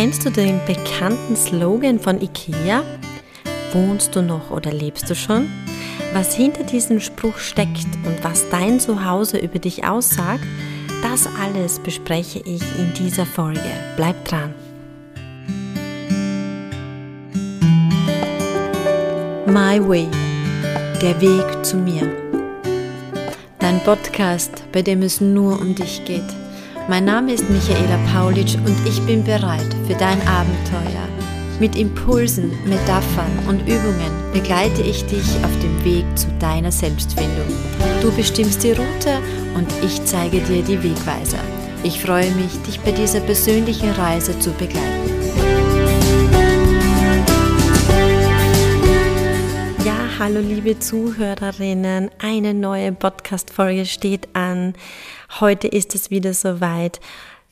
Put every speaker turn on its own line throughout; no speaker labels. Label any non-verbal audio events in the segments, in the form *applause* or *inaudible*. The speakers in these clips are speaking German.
Kennst du den bekannten Slogan von IKEA? Wohnst du noch oder lebst du schon? Was hinter diesem Spruch steckt und was dein Zuhause über dich aussagt, das alles bespreche ich in dieser Folge. Bleib dran. My Way, der Weg zu mir. Dein Podcast, bei dem es nur um dich geht. Mein Name ist Michaela Paulitsch und ich bin bereit für dein Abenteuer. Mit Impulsen, Metaphern und Übungen begleite ich dich auf dem Weg zu deiner Selbstfindung. Du bestimmst die Route und ich zeige dir die Wegweiser. Ich freue mich, dich bei dieser persönlichen Reise zu begleiten. Ja, hallo liebe Zuhörerinnen, eine neue Podcast-Folge steht an. Heute ist es wieder soweit.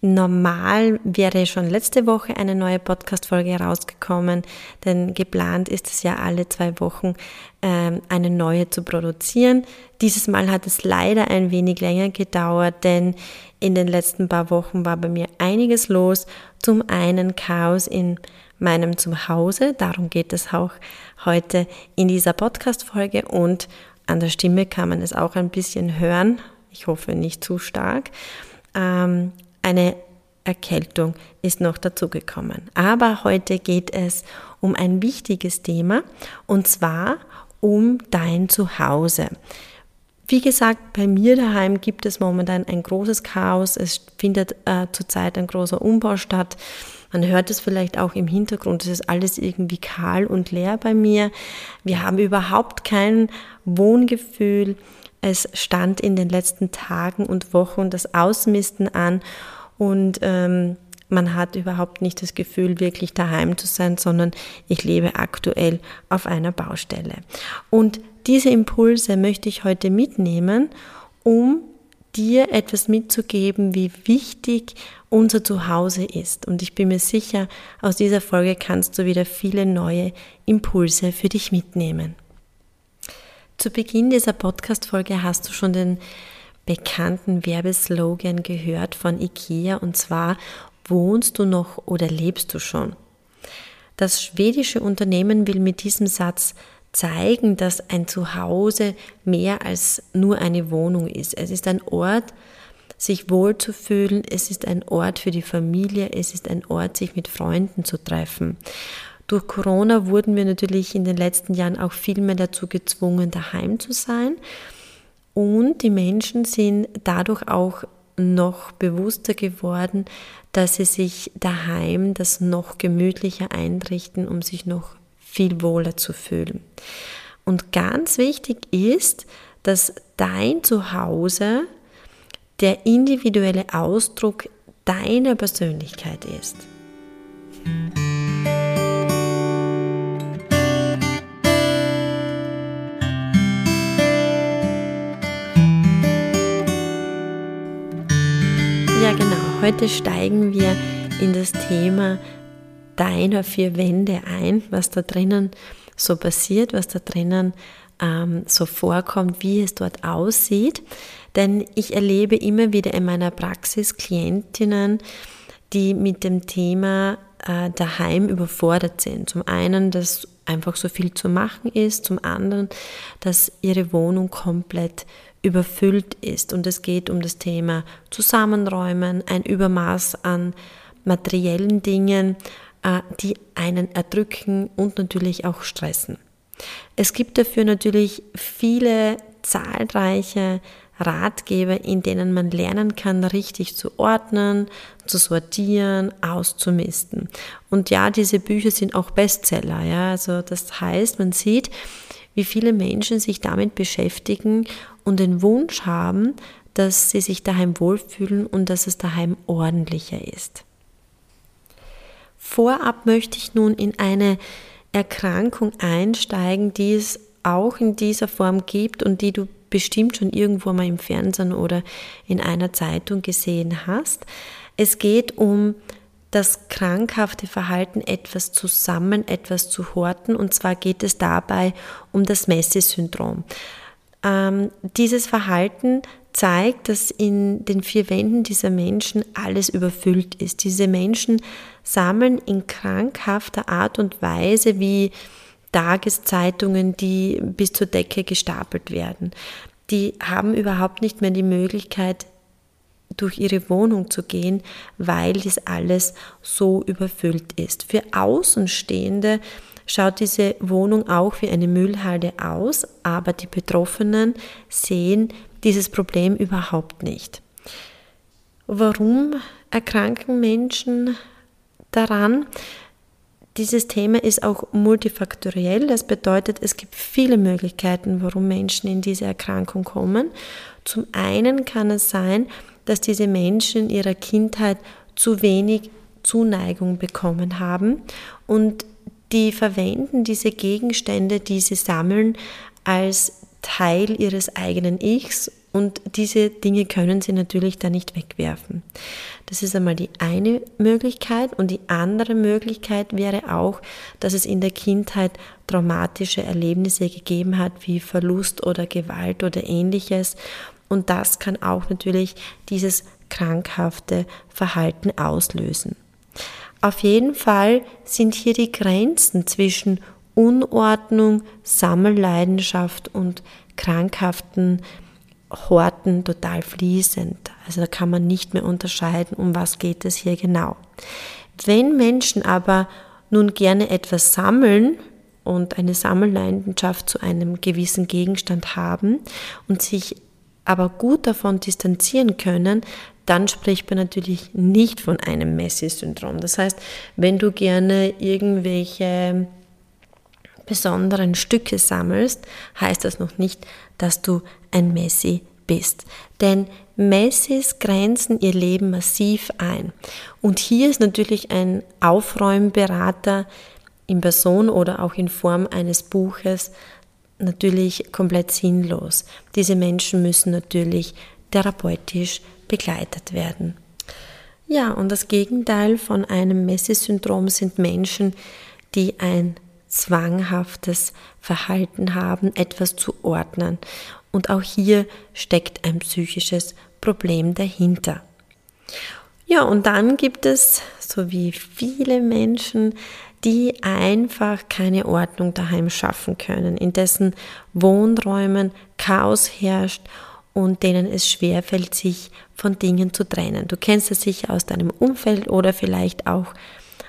Normal wäre schon letzte Woche eine neue Podcast-Folge herausgekommen, denn geplant ist es ja alle zwei Wochen ähm, eine neue zu produzieren. Dieses Mal hat es leider ein wenig länger gedauert, denn in den letzten paar Wochen war bei mir einiges los. Zum einen Chaos in meinem Zuhause, darum geht es auch heute in dieser Podcast-Folge und an der Stimme kann man es auch ein bisschen hören, ich hoffe nicht zu stark. Ähm, eine Erkältung ist noch dazugekommen. Aber heute geht es um ein wichtiges Thema und zwar um dein Zuhause. Wie gesagt, bei mir daheim gibt es momentan ein großes Chaos. Es findet äh, zurzeit ein großer Umbau statt. Man hört es vielleicht auch im Hintergrund. Es ist alles irgendwie kahl und leer bei mir. Wir haben überhaupt kein Wohngefühl. Es stand in den letzten Tagen und Wochen das Ausmisten an und ähm, man hat überhaupt nicht das Gefühl, wirklich daheim zu sein, sondern ich lebe aktuell auf einer Baustelle. Und diese Impulse möchte ich heute mitnehmen, um dir etwas mitzugeben, wie wichtig unser Zuhause ist. Und ich bin mir sicher, aus dieser Folge kannst du wieder viele neue Impulse für dich mitnehmen. Zu Beginn dieser Podcast-Folge hast du schon den bekannten Werbeslogan gehört von IKEA und zwar Wohnst du noch oder lebst du schon? Das schwedische Unternehmen will mit diesem Satz zeigen, dass ein Zuhause mehr als nur eine Wohnung ist. Es ist ein Ort, sich wohlzufühlen, es ist ein Ort für die Familie, es ist ein Ort, sich mit Freunden zu treffen. Durch Corona wurden wir natürlich in den letzten Jahren auch viel mehr dazu gezwungen, daheim zu sein. Und die Menschen sind dadurch auch noch bewusster geworden, dass sie sich daheim das noch gemütlicher einrichten, um sich noch viel wohler zu fühlen. Und ganz wichtig ist, dass dein Zuhause der individuelle Ausdruck deiner Persönlichkeit ist. Heute steigen wir in das Thema deiner vier Wände ein, was da drinnen so passiert, was da drinnen ähm, so vorkommt, wie es dort aussieht. Denn ich erlebe immer wieder in meiner Praxis Klientinnen, die mit dem Thema äh, daheim überfordert sind. Zum einen, dass einfach so viel zu machen ist, zum anderen, dass ihre Wohnung komplett überfüllt ist. Und es geht um das Thema Zusammenräumen, ein Übermaß an materiellen Dingen, äh, die einen erdrücken und natürlich auch stressen. Es gibt dafür natürlich viele zahlreiche Ratgeber, in denen man lernen kann, richtig zu ordnen, zu sortieren, auszumisten. Und ja, diese Bücher sind auch Bestseller. Ja, also das heißt, man sieht, wie viele Menschen sich damit beschäftigen und den Wunsch haben, dass sie sich daheim wohlfühlen und dass es daheim ordentlicher ist. Vorab möchte ich nun in eine Erkrankung einsteigen, die es auch in dieser Form gibt und die du bestimmt schon irgendwo mal im Fernsehen oder in einer Zeitung gesehen hast. Es geht um das krankhafte Verhalten, etwas zusammen, etwas zu horten. Und zwar geht es dabei um das Messi-Syndrom. Ähm, dieses Verhalten zeigt, dass in den vier Wänden dieser Menschen alles überfüllt ist. Diese Menschen sammeln in krankhafter Art und Weise wie Tageszeitungen, die bis zur Decke gestapelt werden. Die haben überhaupt nicht mehr die Möglichkeit, durch ihre Wohnung zu gehen, weil dies alles so überfüllt ist. Für Außenstehende schaut diese Wohnung auch wie eine Müllhalde aus, aber die Betroffenen sehen dieses Problem überhaupt nicht. Warum erkranken Menschen daran? Dieses Thema ist auch multifaktoriell. Das bedeutet, es gibt viele Möglichkeiten, warum Menschen in diese Erkrankung kommen. Zum einen kann es sein, dass diese Menschen in ihrer Kindheit zu wenig Zuneigung bekommen haben und die verwenden diese Gegenstände, die sie sammeln, als Teil ihres eigenen Ichs und diese Dinge können sie natürlich dann nicht wegwerfen. Das ist einmal die eine Möglichkeit und die andere Möglichkeit wäre auch, dass es in der Kindheit traumatische Erlebnisse gegeben hat, wie Verlust oder Gewalt oder ähnliches. Und das kann auch natürlich dieses krankhafte Verhalten auslösen. Auf jeden Fall sind hier die Grenzen zwischen Unordnung, Sammelleidenschaft und krankhaften Horten total fließend. Also da kann man nicht mehr unterscheiden, um was geht es hier genau. Wenn Menschen aber nun gerne etwas sammeln und eine Sammelleidenschaft zu einem gewissen Gegenstand haben und sich aber gut davon distanzieren können, dann spricht man natürlich nicht von einem Messi-Syndrom. Das heißt, wenn du gerne irgendwelche besonderen Stücke sammelst, heißt das noch nicht, dass du ein Messi bist. Denn Messis grenzen ihr Leben massiv ein. Und hier ist natürlich ein Aufräumberater in Person oder auch in Form eines Buches natürlich komplett sinnlos. Diese Menschen müssen natürlich therapeutisch begleitet werden. Ja, und das Gegenteil von einem Messi-Syndrom sind Menschen, die ein zwanghaftes Verhalten haben, etwas zu ordnen. Und auch hier steckt ein psychisches Problem dahinter. Ja, und dann gibt es, so wie viele Menschen, die einfach keine Ordnung daheim schaffen können, in dessen Wohnräumen Chaos herrscht und denen es schwerfällt, sich von Dingen zu trennen. Du kennst es sicher aus deinem Umfeld oder vielleicht auch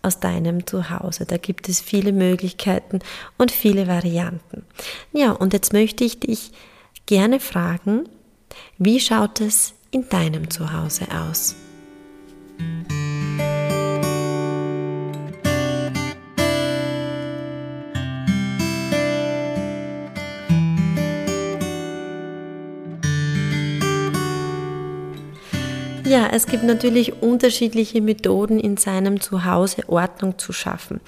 aus deinem Zuhause. Da gibt es viele Möglichkeiten und viele Varianten. Ja, und jetzt möchte ich dich gerne fragen, wie schaut es in deinem Zuhause aus? Ja, es gibt natürlich unterschiedliche Methoden in seinem Zuhause Ordnung zu schaffen.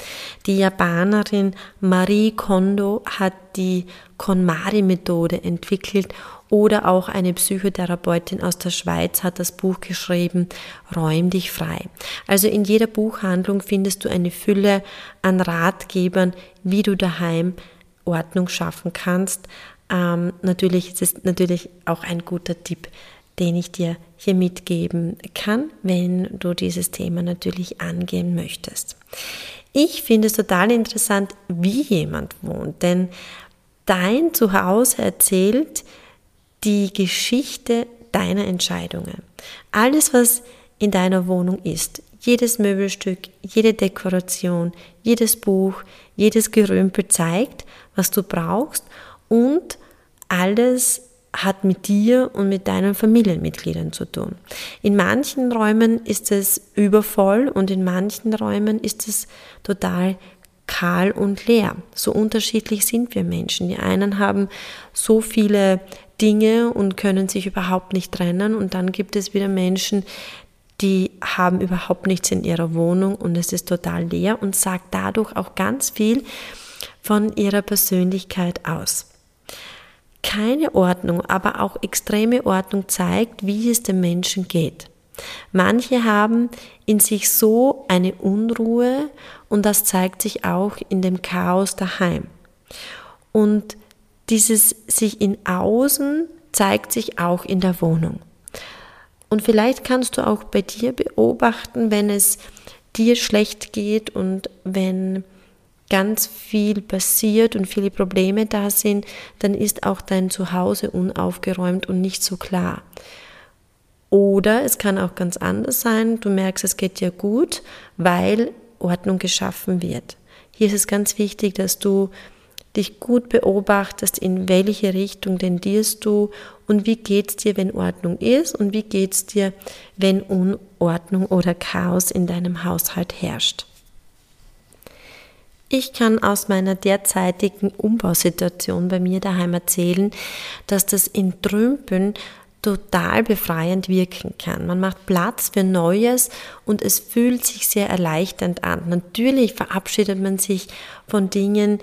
Die Japanerin Marie Kondo hat die KonMari-Methode entwickelt oder auch eine Psychotherapeutin aus der Schweiz hat das Buch geschrieben, Räum dich frei. Also in jeder Buchhandlung findest du eine Fülle an Ratgebern, wie du daheim Ordnung schaffen kannst. Ähm, natürlich ist es natürlich auch ein guter Tipp, den ich dir hier mitgeben kann, wenn du dieses Thema natürlich angehen möchtest. Ich finde es total interessant, wie jemand wohnt, denn dein Zuhause erzählt die Geschichte deiner Entscheidungen. Alles, was in deiner Wohnung ist, jedes Möbelstück, jede Dekoration, jedes Buch, jedes Gerümpel zeigt, was du brauchst und alles hat mit dir und mit deinen Familienmitgliedern zu tun. In manchen Räumen ist es übervoll und in manchen Räumen ist es total kahl und leer. So unterschiedlich sind wir Menschen. Die einen haben so viele Dinge und können sich überhaupt nicht trennen und dann gibt es wieder Menschen, die haben überhaupt nichts in ihrer Wohnung und es ist total leer und sagt dadurch auch ganz viel von ihrer Persönlichkeit aus keine Ordnung, aber auch extreme Ordnung zeigt, wie es dem Menschen geht. Manche haben in sich so eine Unruhe und das zeigt sich auch in dem Chaos daheim. Und dieses sich in Außen zeigt sich auch in der Wohnung. Und vielleicht kannst du auch bei dir beobachten, wenn es dir schlecht geht und wenn ganz viel passiert und viele Probleme da sind, dann ist auch dein Zuhause unaufgeräumt und nicht so klar. Oder es kann auch ganz anders sein, du merkst, es geht dir gut, weil Ordnung geschaffen wird. Hier ist es ganz wichtig, dass du dich gut beobachtest, in welche Richtung tendierst du und wie geht es dir, wenn Ordnung ist und wie geht es dir, wenn Unordnung oder Chaos in deinem Haushalt herrscht. Ich kann aus meiner derzeitigen Umbausituation bei mir daheim erzählen, dass das Entrümpeln total befreiend wirken kann. Man macht Platz für Neues und es fühlt sich sehr erleichternd an. Natürlich verabschiedet man sich von Dingen,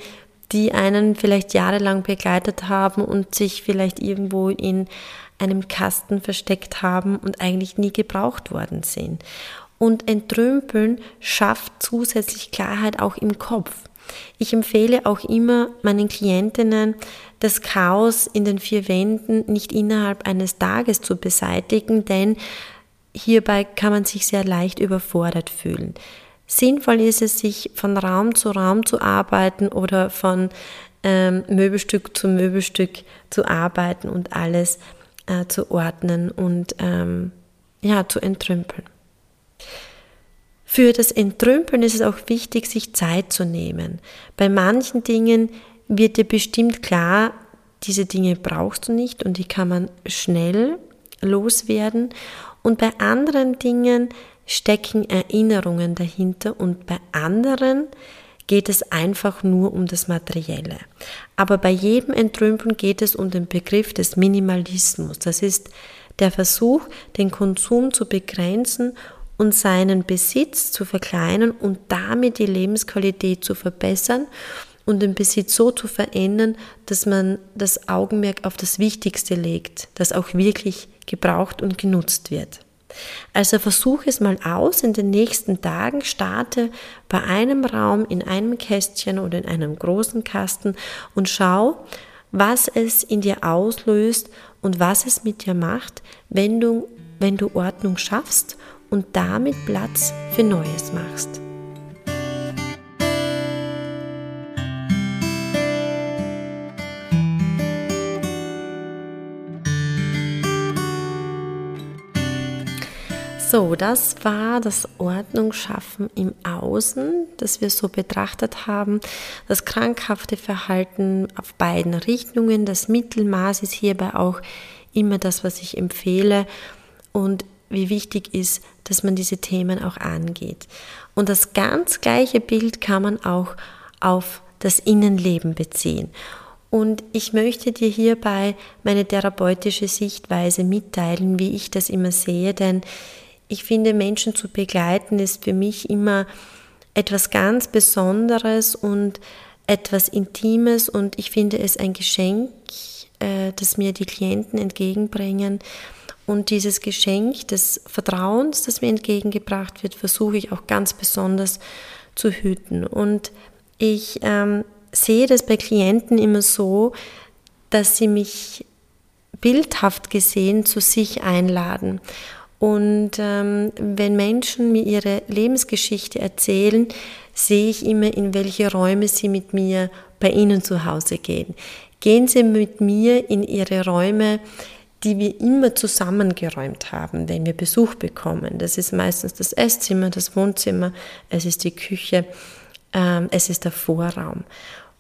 die einen vielleicht jahrelang begleitet haben und sich vielleicht irgendwo in einem Kasten versteckt haben und eigentlich nie gebraucht worden sind. Und Entrümpeln schafft zusätzlich Klarheit auch im Kopf. Ich empfehle auch immer meinen Klientinnen, das Chaos in den vier Wänden nicht innerhalb eines Tages zu beseitigen, denn hierbei kann man sich sehr leicht überfordert fühlen. Sinnvoll ist es, sich von Raum zu Raum zu arbeiten oder von ähm, Möbelstück zu Möbelstück zu arbeiten und alles äh, zu ordnen und ähm, ja, zu entrümpeln. Für das Entrümpeln ist es auch wichtig, sich Zeit zu nehmen. Bei manchen Dingen wird dir bestimmt klar, diese Dinge brauchst du nicht und die kann man schnell loswerden. Und bei anderen Dingen stecken Erinnerungen dahinter und bei anderen geht es einfach nur um das Materielle. Aber bei jedem Entrümpeln geht es um den Begriff des Minimalismus. Das ist der Versuch, den Konsum zu begrenzen und seinen Besitz zu verkleinern und damit die Lebensqualität zu verbessern und den Besitz so zu verändern, dass man das Augenmerk auf das Wichtigste legt, das auch wirklich gebraucht und genutzt wird. Also versuche es mal aus in den nächsten Tagen, starte bei einem Raum in einem Kästchen oder in einem großen Kasten und schau, was es in dir auslöst und was es mit dir macht, wenn du, wenn du Ordnung schaffst und damit Platz für Neues machst. So, das war das Ordnung schaffen im Außen, das wir so betrachtet haben. Das krankhafte Verhalten auf beiden Richtungen. Das Mittelmaß ist hierbei auch immer das, was ich empfehle. Und wie wichtig ist, dass man diese Themen auch angeht. Und das ganz gleiche Bild kann man auch auf das Innenleben beziehen. Und ich möchte dir hierbei meine therapeutische Sichtweise mitteilen, wie ich das immer sehe, denn ich finde, Menschen zu begleiten ist für mich immer etwas ganz Besonderes und etwas Intimes und ich finde es ein Geschenk, äh, das mir die Klienten entgegenbringen, und dieses Geschenk des Vertrauens, das mir entgegengebracht wird, versuche ich auch ganz besonders zu hüten. Und ich ähm, sehe das bei Klienten immer so, dass sie mich bildhaft gesehen zu sich einladen. Und ähm, wenn Menschen mir ihre Lebensgeschichte erzählen, sehe ich immer, in welche Räume sie mit mir bei ihnen zu Hause gehen. Gehen sie mit mir in ihre Räume, die wir immer zusammengeräumt haben, wenn wir Besuch bekommen. Das ist meistens das Esszimmer, das Wohnzimmer, es ist die Küche, ähm, es ist der Vorraum.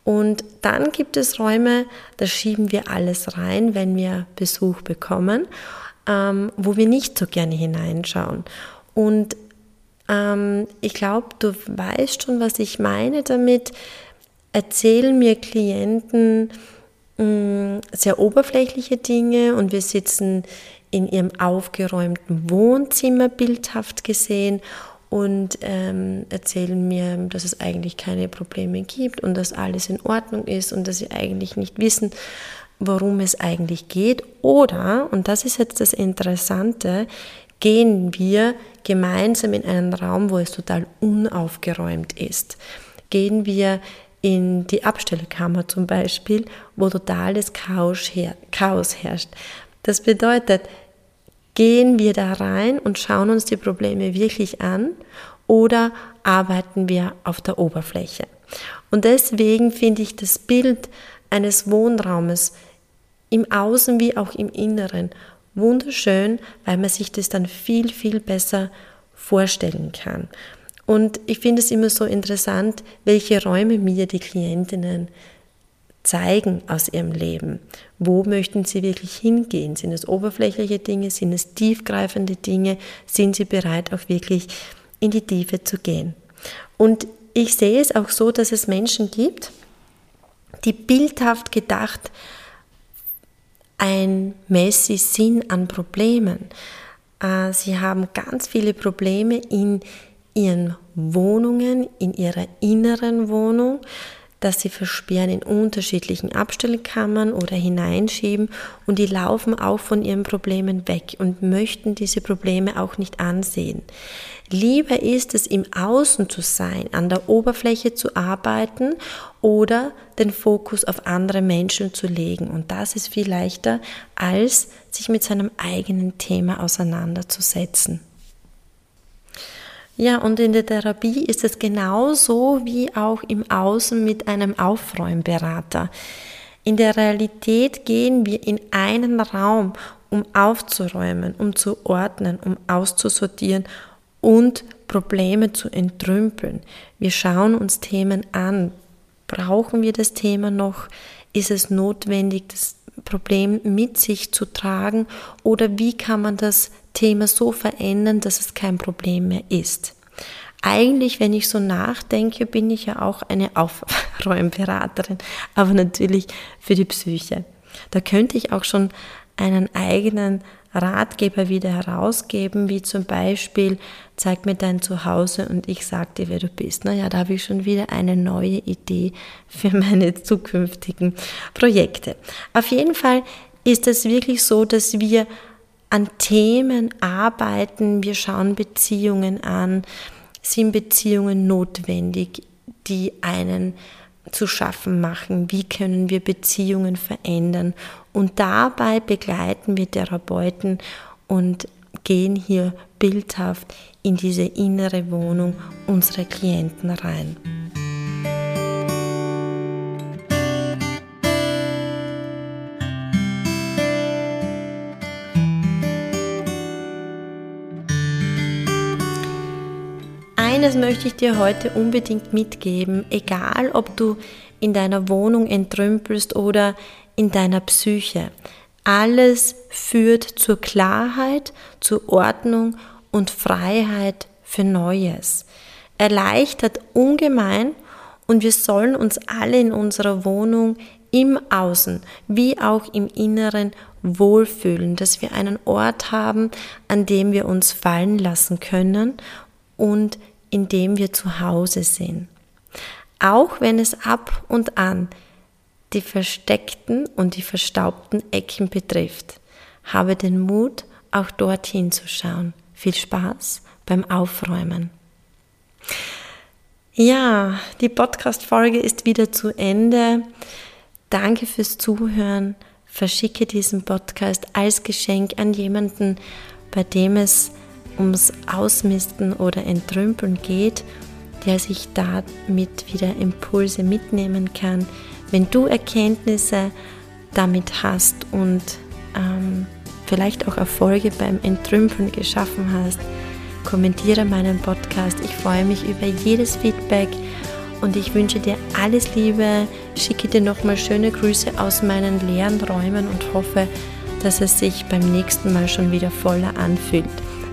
Und dann gibt es Räume, da schieben wir alles rein, wenn wir Besuch bekommen, ähm, wo wir nicht so gerne hineinschauen. Und ähm, ich glaube, du weißt schon, was ich meine damit. Erzählen mir Klienten, Mm, sehr oberflächliche Dinge und wir sitzen in ihrem aufgeräumten Wohnzimmer bildhaft gesehen und ähm, erzählen mir, dass es eigentlich keine Probleme gibt und dass alles in Ordnung ist und dass sie eigentlich nicht wissen, worum es eigentlich geht. Oder, und das ist jetzt das Interessante, gehen wir gemeinsam in einen Raum, wo es total unaufgeräumt ist. Gehen wir in die Abstellkammer zum Beispiel, wo totales Chaos, herrscht. Das bedeutet, gehen wir da rein und schauen uns die Probleme wirklich an oder arbeiten wir auf der Oberfläche? Und deswegen finde ich das Bild eines Wohnraumes im Außen wie auch im Inneren wunderschön, weil man sich das dann viel, viel besser vorstellen kann. Und ich finde es immer so interessant, welche Räume mir die Klientinnen zeigen aus ihrem Leben. Wo möchten sie wirklich hingehen? Sind es oberflächliche Dinge? Sind es tiefgreifende Dinge? Sind sie bereit, auch wirklich in die Tiefe zu gehen? Und ich sehe es auch so, dass es Menschen gibt, die bildhaft gedacht ein Messi sind an Problemen. Äh, sie haben ganz viele Probleme in ihren Wohnungen, in ihrer inneren Wohnung, dass sie versperren in unterschiedlichen Abstellkammern oder hineinschieben und die laufen auch von ihren Problemen weg und möchten diese Probleme auch nicht ansehen. Lieber ist es, im Außen zu sein, an der Oberfläche zu arbeiten oder den Fokus auf andere Menschen zu legen. Und das ist viel leichter, als sich mit seinem eigenen Thema auseinanderzusetzen. Ja, und in der Therapie ist es genauso wie auch im Außen mit einem Aufräumberater. In der Realität gehen wir in einen Raum, um aufzuräumen, um zu ordnen, um auszusortieren und Probleme zu entrümpeln. Wir schauen uns Themen an. Brauchen wir das Thema noch? Ist es notwendig, das Problem mit sich zu tragen? Oder wie kann man das Thema so verändern, dass es kein Problem mehr ist. Eigentlich, wenn ich so nachdenke, bin ich ja auch eine Aufräumberaterin, *laughs* aber natürlich für die Psyche. Da könnte ich auch schon einen eigenen Ratgeber wieder herausgeben, wie zum Beispiel, zeig mir dein Zuhause und ich sag dir, wer du bist. Naja, da habe ich schon wieder eine neue Idee für *laughs* meine zukünftigen Projekte. Auf jeden Fall ist es wirklich so, dass wir an Themen arbeiten, wir schauen Beziehungen an, sind Beziehungen notwendig, die einen zu schaffen machen, wie können wir Beziehungen verändern? Und dabei begleiten wir Therapeuten und gehen hier bildhaft in diese innere Wohnung unserer Klienten rein. Eines möchte ich dir heute unbedingt mitgeben, egal ob du in deiner Wohnung entrümpelst oder in deiner Psyche. Alles führt zur Klarheit, zur Ordnung und Freiheit für Neues. Erleichtert ungemein und wir sollen uns alle in unserer Wohnung im Außen wie auch im Inneren wohlfühlen, dass wir einen Ort haben, an dem wir uns fallen lassen können und in dem wir zu Hause sind. Auch wenn es ab und an die versteckten und die verstaubten Ecken betrifft, habe den Mut, auch dorthin zu schauen. Viel Spaß beim Aufräumen. Ja, die Podcast-Folge ist wieder zu Ende. Danke fürs Zuhören. Verschicke diesen Podcast als Geschenk an jemanden, bei dem es ums Ausmisten oder Entrümpeln geht, der sich damit wieder Impulse mitnehmen kann. Wenn du Erkenntnisse damit hast und ähm, vielleicht auch Erfolge beim Entrümpeln geschaffen hast, kommentiere meinen Podcast. Ich freue mich über jedes Feedback und ich wünsche dir alles Liebe. Schicke dir nochmal schöne Grüße aus meinen leeren Räumen und hoffe, dass es sich beim nächsten Mal schon wieder voller anfühlt.